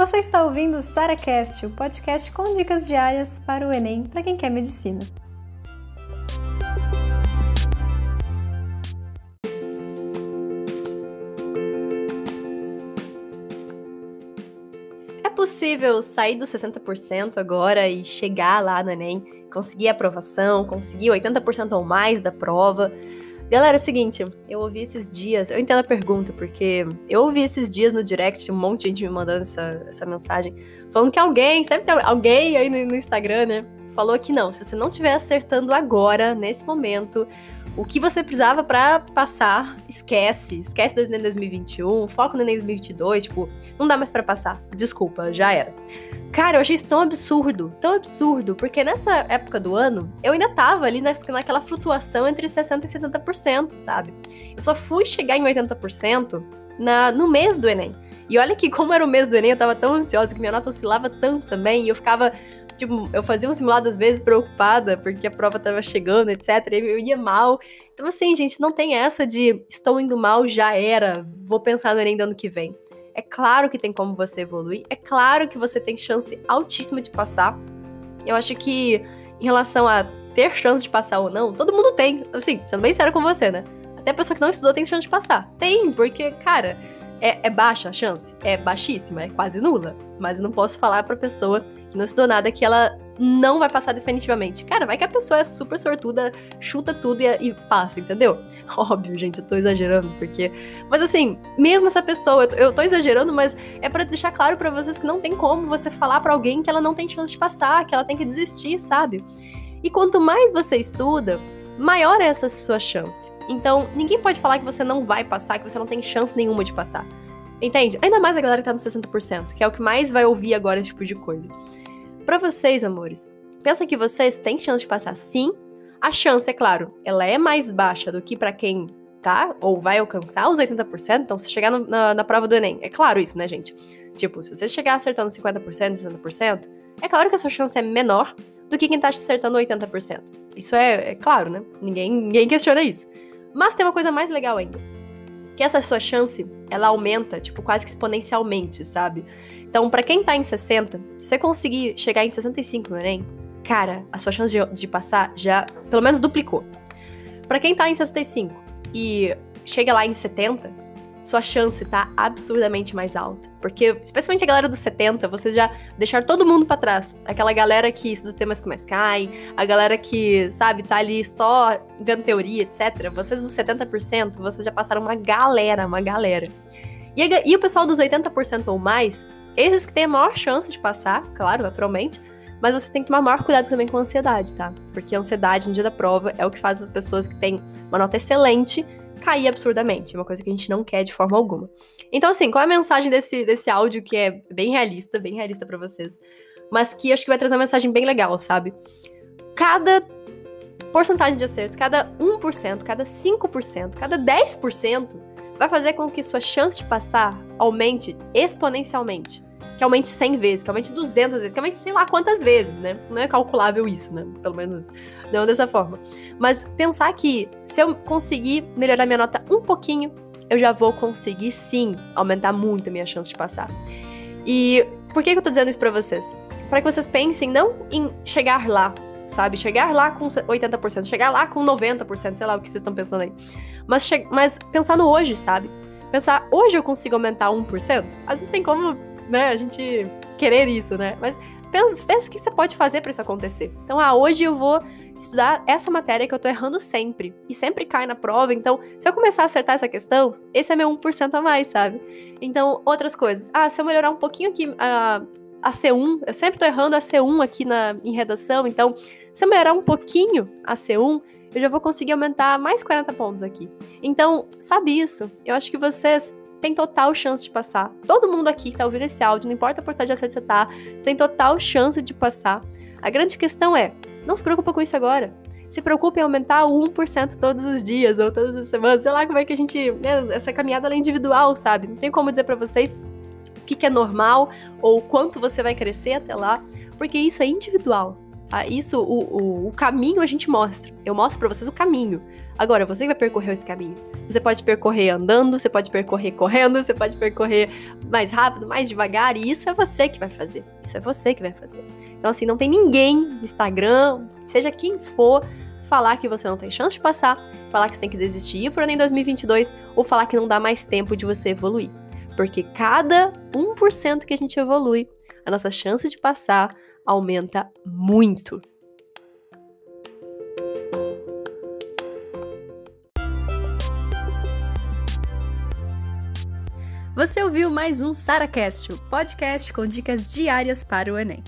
Você está ouvindo o SaraCast, o podcast com dicas diárias para o Enem para quem quer medicina. É possível sair dos 60% agora e chegar lá no Enem, conseguir aprovação, conseguir 80% ou mais da prova. Galera, é o seguinte, eu ouvi esses dias, eu entendo a pergunta, porque eu ouvi esses dias no direct um monte de gente me mandando essa, essa mensagem, falando que alguém, sempre tem alguém aí no, no Instagram, né? Falou que não, se você não estiver acertando agora, nesse momento, o que você precisava para passar, esquece. Esquece do Enem 2021, foco no Enem 2022, tipo, não dá mais para passar. Desculpa, já era. Cara, eu achei isso tão absurdo, tão absurdo, porque nessa época do ano, eu ainda tava ali naquela flutuação entre 60% e 70%, sabe? Eu só fui chegar em 80% na, no mês do Enem. E olha que, como era o mês do Enem, eu tava tão ansiosa que minha nota oscilava tanto também, e eu ficava tipo, eu fazia um simulado às vezes preocupada, porque a prova tava chegando, etc. Eu ia mal. Então, assim, gente, não tem essa de estou indo mal, já era, vou pensar no Enem do ano que vem. É claro que tem como você evoluir, é claro que você tem chance altíssima de passar. Eu acho que em relação a ter chance de passar ou não, todo mundo tem. Assim, sendo bem sério com você, né? Até a pessoa que não estudou tem chance de passar. Tem, porque, cara, é, é baixa a chance? É baixíssima, é quase nula. Mas não posso falar pra pessoa que não estudou nada que ela não vai passar definitivamente. Cara, vai que a pessoa é super sortuda, chuta tudo e, e, passa, entendeu? Óbvio, gente, eu tô exagerando, porque. Mas assim, mesmo essa pessoa, eu tô, eu tô exagerando, mas é para deixar claro para vocês que não tem como você falar para alguém que ela não tem chance de passar, que ela tem que desistir, sabe? E quanto mais você estuda, maior é essa sua chance. Então, ninguém pode falar que você não vai passar, que você não tem chance nenhuma de passar. Entende? Ainda mais a galera que tá no 60%, que é o que mais vai ouvir agora esse tipo de coisa. Para vocês, amores, pensa que vocês têm chance de passar sim. A chance, é claro, ela é mais baixa do que para quem tá ou vai alcançar os 80%. Então, se chegar no, na, na prova do Enem, é claro isso, né, gente? Tipo, se você chegar acertando 50%, 60%, é claro que a sua chance é menor do que quem tá acertando 80%. Isso é, é claro, né? Ninguém, ninguém questiona isso. Mas tem uma coisa mais legal ainda que essa sua chance, ela aumenta, tipo, quase que exponencialmente, sabe? Então, para quem tá em 60, se você conseguir chegar em 65 no Enem, cara, a sua chance de, de passar já, pelo menos, duplicou. Para quem tá em 65 e chega lá em 70, sua chance tá absurdamente mais alta. Porque, especialmente a galera dos 70, vocês já deixaram todo mundo para trás. Aquela galera que estuda temas que mais caem, a galera que, sabe, tá ali só vendo teoria, etc. Vocês dos 70%, vocês já passaram uma galera, uma galera. E, a, e o pessoal dos 80% ou mais, esses que têm a maior chance de passar, claro, naturalmente, mas você tem que tomar maior cuidado também com a ansiedade, tá? Porque a ansiedade no dia da prova é o que faz as pessoas que têm uma nota excelente cair absurdamente. Uma coisa que a gente não quer de forma alguma. Então, assim, qual é a mensagem desse, desse áudio que é bem realista, bem realista para vocês, mas que acho que vai trazer uma mensagem bem legal, sabe? Cada porcentagem de acertos, cada 1%, cada 5%, cada 10% vai fazer com que sua chance de passar aumente exponencialmente que aumente 100 vezes, que aumente 200 vezes, que aumente sei lá quantas vezes, né? Não é calculável isso, né? Pelo menos não dessa forma. Mas pensar que se eu conseguir melhorar minha nota um pouquinho, eu já vou conseguir sim aumentar muito a minha chance de passar. E por que, que eu tô dizendo isso pra vocês? Para que vocês pensem não em chegar lá, sabe? Chegar lá com 80%, chegar lá com 90%, sei lá o que vocês estão pensando aí. Mas, mas pensar no hoje, sabe? Pensar, hoje eu consigo aumentar 1%? Mas não tem como né, a gente querer isso, né? Mas pensa, pensa o que você pode fazer para isso acontecer. Então, ah, hoje eu vou estudar essa matéria que eu tô errando sempre. E sempre cai na prova. Então, se eu começar a acertar essa questão, esse é meu 1% a mais, sabe? Então, outras coisas. Ah, se eu melhorar um pouquinho aqui a, a C1, eu sempre tô errando a C1 aqui na, em redação. Então, se eu melhorar um pouquinho a C1, eu já vou conseguir aumentar mais 40 pontos aqui. Então, sabe isso? Eu acho que vocês tem total chance de passar. Todo mundo aqui que tá ouvindo esse áudio, não importa a porcentagem de você tá, tem total chance de passar. A grande questão é, não se preocupa com isso agora. Se preocupe em aumentar o 1% todos os dias ou todas as semanas. Sei lá como é que a gente. Né, essa caminhada é individual, sabe? Não tem como dizer para vocês o que, que é normal ou quanto você vai crescer até lá, porque isso é individual isso, o, o, o caminho a gente mostra. Eu mostro para vocês o caminho. Agora, você vai percorrer esse caminho. Você pode percorrer andando, você pode percorrer correndo, você pode percorrer mais rápido, mais devagar, e isso é você que vai fazer. Isso é você que vai fazer. Então, assim, não tem ninguém Instagram, seja quem for, falar que você não tem chance de passar, falar que você tem que desistir por em 2022 ou falar que não dá mais tempo de você evoluir. Porque cada 1% que a gente evolui, a nossa chance de passar aumenta muito. Você ouviu mais um SaraCast, podcast com dicas diárias para o Enem.